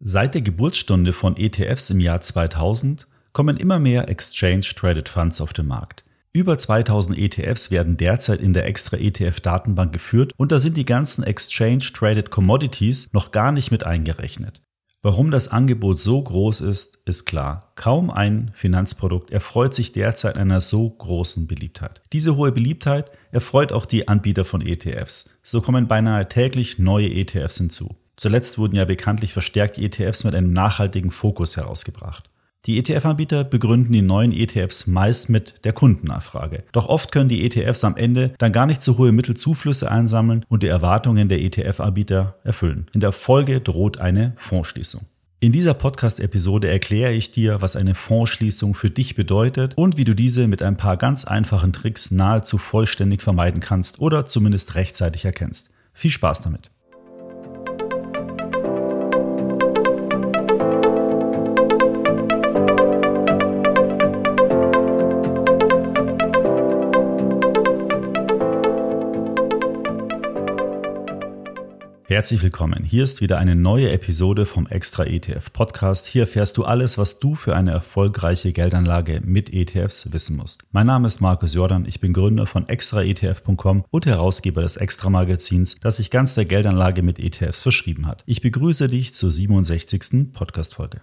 Seit der Geburtsstunde von ETFs im Jahr 2000 kommen immer mehr Exchange Traded Funds auf den Markt. Über 2000 ETFs werden derzeit in der extra ETF-Datenbank geführt und da sind die ganzen Exchange Traded Commodities noch gar nicht mit eingerechnet. Warum das Angebot so groß ist, ist klar. Kaum ein Finanzprodukt erfreut sich derzeit einer so großen Beliebtheit. Diese hohe Beliebtheit erfreut auch die Anbieter von ETFs. So kommen beinahe täglich neue ETFs hinzu. Zuletzt wurden ja bekanntlich verstärkt ETFs mit einem nachhaltigen Fokus herausgebracht. Die ETF-Anbieter begründen die neuen ETFs meist mit der Kundennachfrage. Doch oft können die ETFs am Ende dann gar nicht so hohe Mittelzuflüsse einsammeln und die Erwartungen der ETF-Anbieter erfüllen. In der Folge droht eine Fondsschließung. In dieser Podcast-Episode erkläre ich dir, was eine Fondsschließung für dich bedeutet und wie du diese mit ein paar ganz einfachen Tricks nahezu vollständig vermeiden kannst oder zumindest rechtzeitig erkennst. Viel Spaß damit! Herzlich willkommen. Hier ist wieder eine neue Episode vom Extra ETF Podcast. Hier erfährst du alles, was du für eine erfolgreiche Geldanlage mit ETFs wissen musst. Mein Name ist Markus Jordan. Ich bin Gründer von extraetf.com und Herausgeber des Extra Magazins, das sich ganz der Geldanlage mit ETFs verschrieben hat. Ich begrüße dich zur 67. Podcast Folge.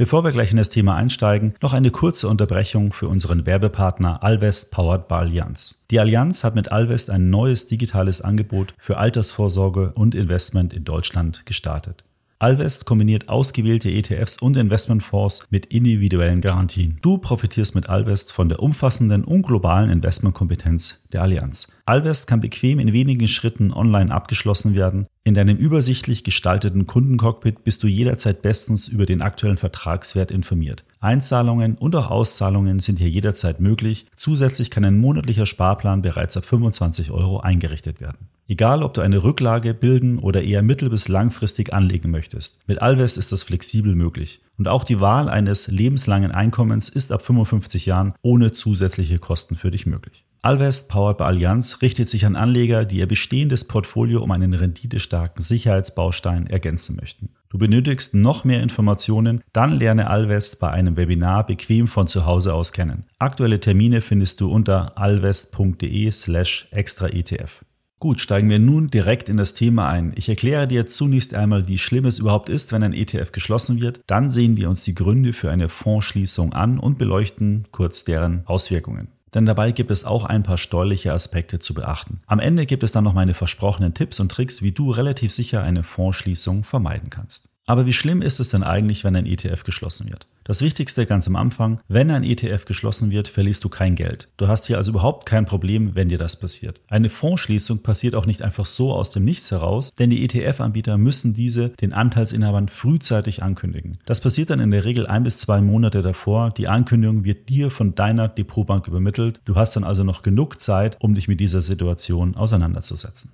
Bevor wir gleich in das Thema einsteigen, noch eine kurze Unterbrechung für unseren Werbepartner Alvest Powered by Allianz. Die Allianz hat mit Alvest ein neues digitales Angebot für Altersvorsorge und Investment in Deutschland gestartet. Alvest kombiniert ausgewählte ETFs und Investmentfonds mit individuellen Garantien. Du profitierst mit Alvest von der umfassenden und globalen Investmentkompetenz der Allianz. Alvest kann bequem in wenigen Schritten online abgeschlossen werden. In deinem übersichtlich gestalteten Kundencockpit bist du jederzeit bestens über den aktuellen Vertragswert informiert. Einzahlungen und auch Auszahlungen sind hier jederzeit möglich. Zusätzlich kann ein monatlicher Sparplan bereits ab 25 Euro eingerichtet werden. Egal, ob du eine Rücklage bilden oder eher mittel- bis langfristig anlegen möchtest. Mit Alvest ist das flexibel möglich. Und auch die Wahl eines lebenslangen Einkommens ist ab 55 Jahren ohne zusätzliche Kosten für dich möglich. Alvest Powered by Allianz richtet sich an Anleger, die ihr bestehendes Portfolio um einen renditestarken Sicherheitsbaustein ergänzen möchten. Du benötigst noch mehr Informationen, dann lerne Alvest bei einem Webinar bequem von zu Hause aus kennen. Aktuelle Termine findest du unter alvest.de slash extra ETF. Gut, steigen wir nun direkt in das Thema ein. Ich erkläre dir zunächst einmal, wie schlimm es überhaupt ist, wenn ein ETF geschlossen wird. Dann sehen wir uns die Gründe für eine Fondsschließung an und beleuchten kurz deren Auswirkungen. Denn dabei gibt es auch ein paar steuerliche Aspekte zu beachten. Am Ende gibt es dann noch meine versprochenen Tipps und Tricks, wie du relativ sicher eine Fondsschließung vermeiden kannst. Aber wie schlimm ist es denn eigentlich, wenn ein ETF geschlossen wird? Das Wichtigste ganz am Anfang, wenn ein ETF geschlossen wird, verlierst du kein Geld. Du hast hier also überhaupt kein Problem, wenn dir das passiert. Eine Fondsschließung passiert auch nicht einfach so aus dem Nichts heraus, denn die ETF-Anbieter müssen diese den Anteilsinhabern frühzeitig ankündigen. Das passiert dann in der Regel ein bis zwei Monate davor. Die Ankündigung wird dir von deiner Depotbank übermittelt. Du hast dann also noch genug Zeit, um dich mit dieser Situation auseinanderzusetzen.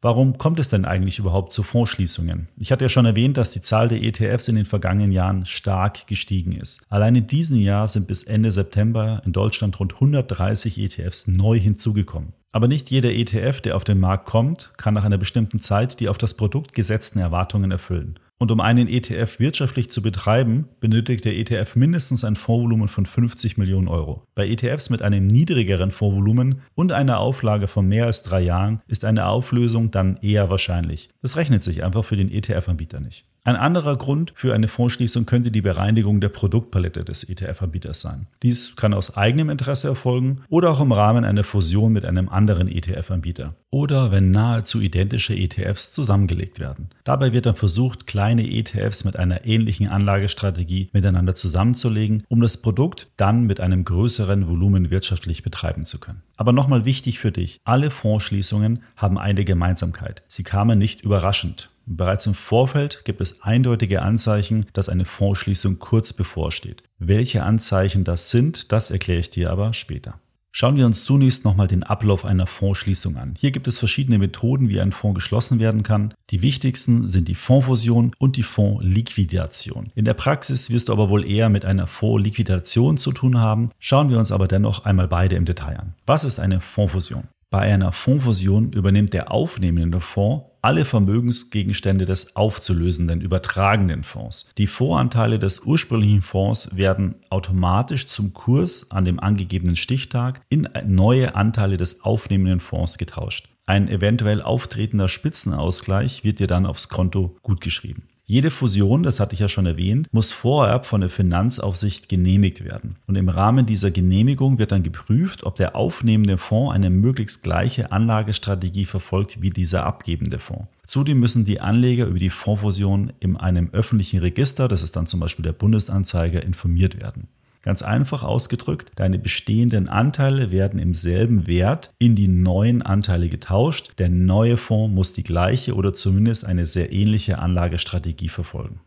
Warum kommt es denn eigentlich überhaupt zu Fondsschließungen? Ich hatte ja schon erwähnt, dass die Zahl der ETFs in den vergangenen Jahren stark gestiegen ist. Allein in diesem Jahr sind bis Ende September in Deutschland rund 130 ETFs neu hinzugekommen. Aber nicht jeder ETF, der auf den Markt kommt, kann nach einer bestimmten Zeit die auf das Produkt gesetzten Erwartungen erfüllen. Und um einen ETF wirtschaftlich zu betreiben, benötigt der ETF mindestens ein Fondsvolumen von 50 Millionen Euro. Bei ETFs mit einem niedrigeren Fondsvolumen und einer Auflage von mehr als drei Jahren ist eine Auflösung dann eher wahrscheinlich. Das rechnet sich einfach für den ETF-Anbieter nicht. Ein anderer Grund für eine Fondsschließung könnte die Bereinigung der Produktpalette des ETF-Anbieters sein. Dies kann aus eigenem Interesse erfolgen oder auch im Rahmen einer Fusion mit einem anderen ETF-Anbieter. Oder wenn nahezu identische ETFs zusammengelegt werden. Dabei wird dann versucht, kleine ETFs mit einer ähnlichen Anlagestrategie miteinander zusammenzulegen, um das Produkt dann mit einem größeren Volumen wirtschaftlich betreiben zu können. Aber nochmal wichtig für dich, alle Fondsschließungen haben eine Gemeinsamkeit. Sie kamen nicht überraschend. Bereits im Vorfeld gibt es eindeutige Anzeichen, dass eine Fondsschließung kurz bevorsteht. Welche Anzeichen das sind, das erkläre ich dir aber später. Schauen wir uns zunächst nochmal den Ablauf einer Fondsschließung an. Hier gibt es verschiedene Methoden, wie ein Fonds geschlossen werden kann. Die wichtigsten sind die Fondsfusion und die Fondsliquidation. In der Praxis wirst du aber wohl eher mit einer Fondsliquidation zu tun haben. Schauen wir uns aber dennoch einmal beide im Detail an. Was ist eine Fondsfusion? Bei einer Fondsfusion übernimmt der aufnehmende Fonds alle Vermögensgegenstände des aufzulösenden, übertragenden Fonds. Die Voranteile des ursprünglichen Fonds werden automatisch zum Kurs an dem angegebenen Stichtag in neue Anteile des aufnehmenden Fonds getauscht. Ein eventuell auftretender Spitzenausgleich wird dir dann aufs Konto gutgeschrieben. Jede Fusion, das hatte ich ja schon erwähnt, muss vorab von der Finanzaufsicht genehmigt werden. Und im Rahmen dieser Genehmigung wird dann geprüft, ob der aufnehmende Fonds eine möglichst gleiche Anlagestrategie verfolgt wie dieser abgebende Fonds. Zudem müssen die Anleger über die Fondsfusion in einem öffentlichen Register, das ist dann zum Beispiel der Bundesanzeiger, informiert werden. Ganz einfach ausgedrückt, deine bestehenden Anteile werden im selben Wert in die neuen Anteile getauscht. Der neue Fonds muss die gleiche oder zumindest eine sehr ähnliche Anlagestrategie verfolgen.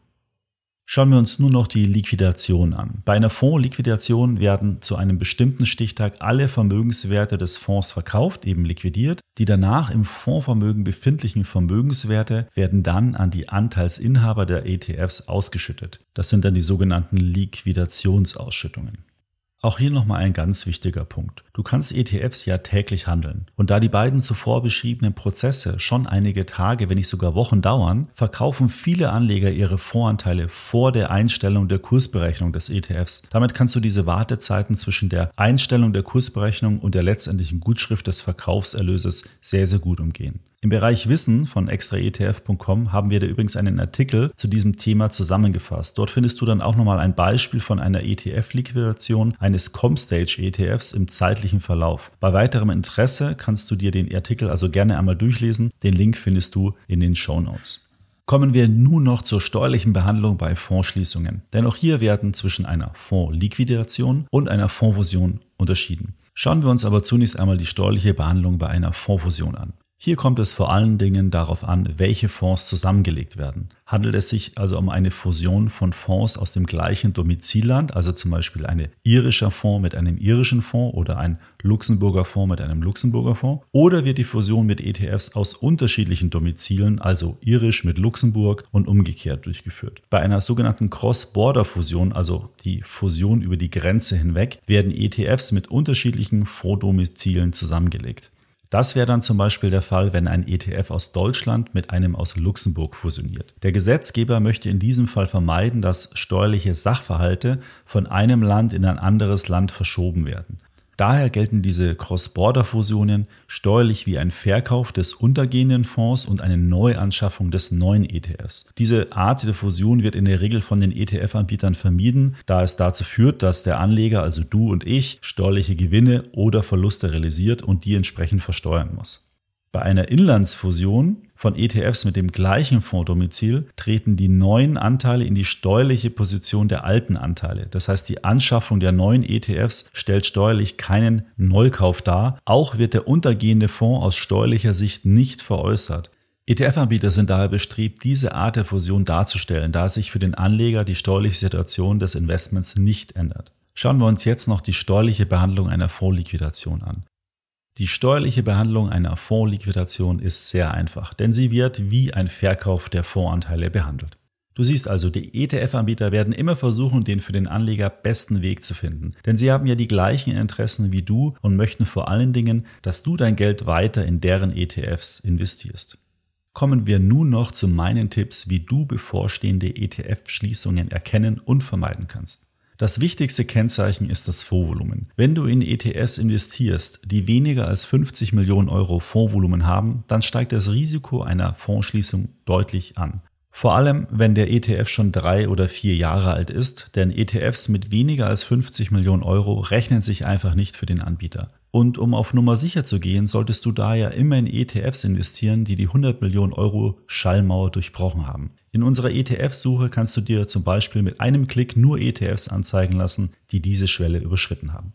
Schauen wir uns nun noch die Liquidation an. Bei einer Fondsliquidation werden zu einem bestimmten Stichtag alle Vermögenswerte des Fonds verkauft, eben liquidiert. Die danach im Fondsvermögen befindlichen Vermögenswerte werden dann an die Anteilsinhaber der ETFs ausgeschüttet. Das sind dann die sogenannten Liquidationsausschüttungen. Auch hier nochmal ein ganz wichtiger Punkt. Du kannst ETFs ja täglich handeln. Und da die beiden zuvor beschriebenen Prozesse schon einige Tage, wenn nicht sogar Wochen dauern, verkaufen viele Anleger ihre Voranteile vor der Einstellung der Kursberechnung des ETFs. Damit kannst du diese Wartezeiten zwischen der Einstellung der Kursberechnung und der letztendlichen Gutschrift des Verkaufserlöses sehr, sehr gut umgehen. Im Bereich Wissen von extraetf.com haben wir da übrigens einen Artikel zu diesem Thema zusammengefasst. Dort findest du dann auch nochmal ein Beispiel von einer ETF-Liquidation eines Comstage-ETFs im zeitlichen Verlauf. Bei weiterem Interesse kannst du dir den Artikel also gerne einmal durchlesen. Den Link findest du in den Show Notes. Kommen wir nun noch zur steuerlichen Behandlung bei Fondsschließungen. Denn auch hier werden zwischen einer Fondsliquidation und einer Fondsfusion unterschieden. Schauen wir uns aber zunächst einmal die steuerliche Behandlung bei einer Fondsfusion an. Hier kommt es vor allen Dingen darauf an, welche Fonds zusammengelegt werden. Handelt es sich also um eine Fusion von Fonds aus dem gleichen Domizilland, also zum Beispiel ein irischer Fonds mit einem irischen Fonds oder ein Luxemburger Fonds mit einem Luxemburger Fonds? Oder wird die Fusion mit ETFs aus unterschiedlichen Domizilen, also irisch mit Luxemburg und umgekehrt durchgeführt? Bei einer sogenannten Cross-Border-Fusion, also die Fusion über die Grenze hinweg, werden ETFs mit unterschiedlichen Fonddomizilen zusammengelegt. Das wäre dann zum Beispiel der Fall, wenn ein ETF aus Deutschland mit einem aus Luxemburg fusioniert. Der Gesetzgeber möchte in diesem Fall vermeiden, dass steuerliche Sachverhalte von einem Land in ein anderes Land verschoben werden. Daher gelten diese Cross-Border-Fusionen steuerlich wie ein Verkauf des untergehenden Fonds und eine Neuanschaffung des neuen ETFs. Diese Art der Fusion wird in der Regel von den ETF-Anbietern vermieden, da es dazu führt, dass der Anleger, also du und ich, steuerliche Gewinne oder Verluste realisiert und die entsprechend versteuern muss. Bei einer Inlandsfusion von ETFs mit dem gleichen Fondsdomizil treten die neuen Anteile in die steuerliche Position der alten Anteile. Das heißt, die Anschaffung der neuen ETFs stellt steuerlich keinen Neukauf dar. Auch wird der untergehende Fonds aus steuerlicher Sicht nicht veräußert. ETF-Anbieter sind daher bestrebt, diese Art der Fusion darzustellen, da sich für den Anleger die steuerliche Situation des Investments nicht ändert. Schauen wir uns jetzt noch die steuerliche Behandlung einer Fondsliquidation an. Die steuerliche Behandlung einer Fondsliquidation ist sehr einfach, denn sie wird wie ein Verkauf der Fondsanteile behandelt. Du siehst also, die ETF-Anbieter werden immer versuchen, den für den Anleger besten Weg zu finden. Denn sie haben ja die gleichen Interessen wie du und möchten vor allen Dingen, dass du dein Geld weiter in deren ETFs investierst. Kommen wir nun noch zu meinen Tipps, wie du bevorstehende ETF-Schließungen erkennen und vermeiden kannst. Das wichtigste Kennzeichen ist das Fondsvolumen. Wenn du in ETS investierst, die weniger als 50 Millionen Euro Fondsvolumen haben, dann steigt das Risiko einer Fondsschließung deutlich an. Vor allem, wenn der ETF schon drei oder vier Jahre alt ist, denn ETFs mit weniger als 50 Millionen Euro rechnen sich einfach nicht für den Anbieter. Und um auf Nummer sicher zu gehen, solltest du daher immer in ETFs investieren, die die 100 Millionen Euro Schallmauer durchbrochen haben. In unserer ETF-Suche kannst du dir zum Beispiel mit einem Klick nur ETFs anzeigen lassen, die diese Schwelle überschritten haben.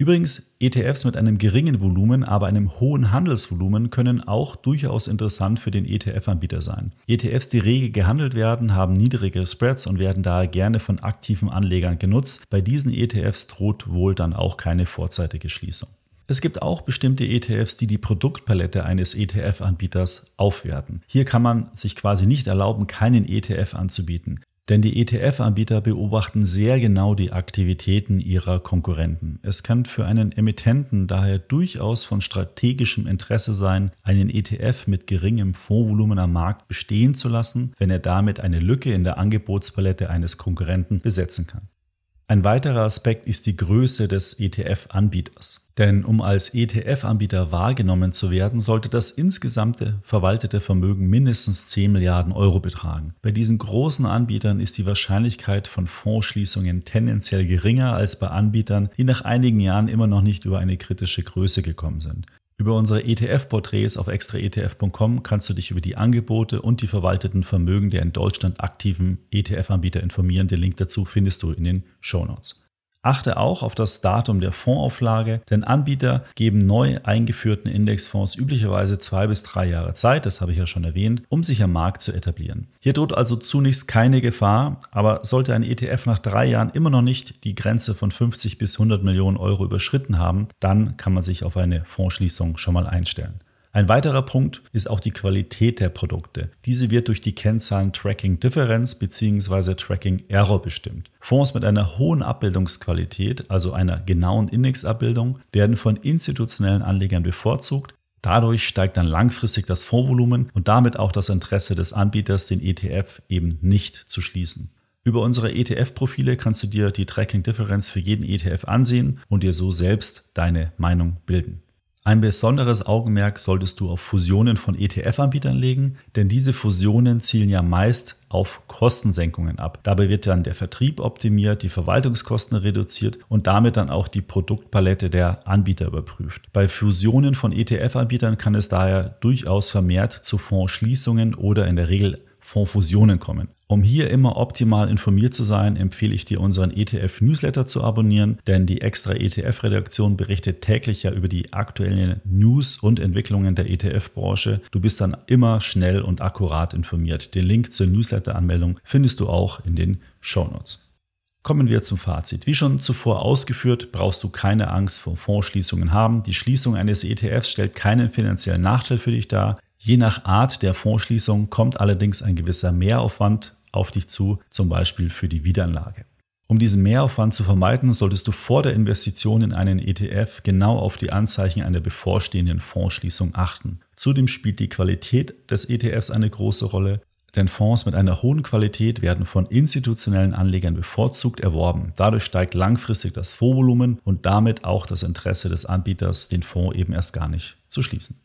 Übrigens, ETFs mit einem geringen Volumen, aber einem hohen Handelsvolumen können auch durchaus interessant für den ETF-Anbieter sein. ETFs, die rege gehandelt werden, haben niedrige Spreads und werden daher gerne von aktiven Anlegern genutzt. Bei diesen ETFs droht wohl dann auch keine vorzeitige Schließung. Es gibt auch bestimmte ETFs, die die Produktpalette eines ETF-Anbieters aufwerten. Hier kann man sich quasi nicht erlauben, keinen ETF anzubieten. Denn die ETF-Anbieter beobachten sehr genau die Aktivitäten ihrer Konkurrenten. Es kann für einen Emittenten daher durchaus von strategischem Interesse sein, einen ETF mit geringem Fondsvolumen am Markt bestehen zu lassen, wenn er damit eine Lücke in der Angebotspalette eines Konkurrenten besetzen kann. Ein weiterer Aspekt ist die Größe des ETF-Anbieters. Denn um als ETF-Anbieter wahrgenommen zu werden, sollte das insgesamte verwaltete Vermögen mindestens 10 Milliarden Euro betragen. Bei diesen großen Anbietern ist die Wahrscheinlichkeit von Fondsschließungen tendenziell geringer als bei Anbietern, die nach einigen Jahren immer noch nicht über eine kritische Größe gekommen sind. Über unsere ETF-Porträts auf extraetf.com kannst du dich über die Angebote und die verwalteten Vermögen der in Deutschland aktiven ETF-Anbieter informieren. Den Link dazu findest du in den Show Notes. Achte auch auf das Datum der Fondsauflage, denn Anbieter geben neu eingeführten Indexfonds üblicherweise zwei bis drei Jahre Zeit, das habe ich ja schon erwähnt, um sich am Markt zu etablieren. Hier droht also zunächst keine Gefahr, aber sollte ein ETF nach drei Jahren immer noch nicht die Grenze von 50 bis 100 Millionen Euro überschritten haben, dann kann man sich auf eine Fondsschließung schon mal einstellen. Ein weiterer Punkt ist auch die Qualität der Produkte. Diese wird durch die Kennzahlen Tracking Differenz bzw. Tracking Error bestimmt. Fonds mit einer hohen Abbildungsqualität, also einer genauen Indexabbildung, werden von institutionellen Anlegern bevorzugt. Dadurch steigt dann langfristig das Fondsvolumen und damit auch das Interesse des Anbieters, den ETF eben nicht zu schließen. Über unsere ETF-Profile kannst du dir die Tracking Differenz für jeden ETF ansehen und dir so selbst deine Meinung bilden. Ein besonderes Augenmerk solltest du auf Fusionen von ETF-Anbietern legen, denn diese Fusionen zielen ja meist auf Kostensenkungen ab. Dabei wird dann der Vertrieb optimiert, die Verwaltungskosten reduziert und damit dann auch die Produktpalette der Anbieter überprüft. Bei Fusionen von ETF-Anbietern kann es daher durchaus vermehrt zu Fondsschließungen oder in der Regel Fondsfusionen kommen. Um hier immer optimal informiert zu sein, empfehle ich dir unseren ETF-Newsletter zu abonnieren, denn die extra ETF-Redaktion berichtet täglich ja über die aktuellen News und Entwicklungen der ETF-Branche. Du bist dann immer schnell und akkurat informiert. Den Link zur Newsletter-Anmeldung findest du auch in den Show Notes. Kommen wir zum Fazit. Wie schon zuvor ausgeführt, brauchst du keine Angst vor Fondsschließungen haben. Die Schließung eines ETFs stellt keinen finanziellen Nachteil für dich dar. Je nach Art der Fondsschließung kommt allerdings ein gewisser Mehraufwand auf dich zu, zum Beispiel für die Wiederanlage. Um diesen Mehraufwand zu vermeiden, solltest du vor der Investition in einen ETF genau auf die Anzeichen einer bevorstehenden Fondsschließung achten. Zudem spielt die Qualität des ETFs eine große Rolle, denn Fonds mit einer hohen Qualität werden von institutionellen Anlegern bevorzugt erworben. Dadurch steigt langfristig das Fondsvolumen und damit auch das Interesse des Anbieters, den Fonds eben erst gar nicht zu schließen.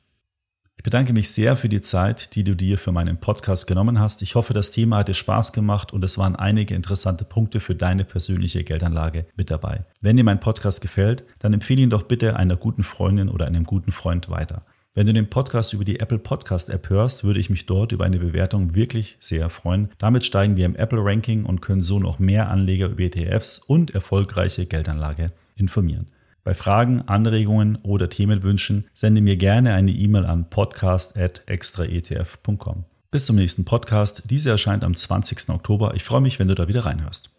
Ich bedanke mich sehr für die Zeit, die du dir für meinen Podcast genommen hast. Ich hoffe, das Thema hat dir Spaß gemacht und es waren einige interessante Punkte für deine persönliche Geldanlage mit dabei. Wenn dir mein Podcast gefällt, dann empfehle ihn doch bitte einer guten Freundin oder einem guten Freund weiter. Wenn du den Podcast über die Apple Podcast App hörst, würde ich mich dort über eine Bewertung wirklich sehr freuen. Damit steigen wir im Apple Ranking und können so noch mehr Anleger über ETFs und erfolgreiche Geldanlage informieren. Bei Fragen, Anregungen oder Themenwünschen sende mir gerne eine E-Mail an podcast.extraetf.com. Bis zum nächsten Podcast. Diese erscheint am 20. Oktober. Ich freue mich, wenn du da wieder reinhörst.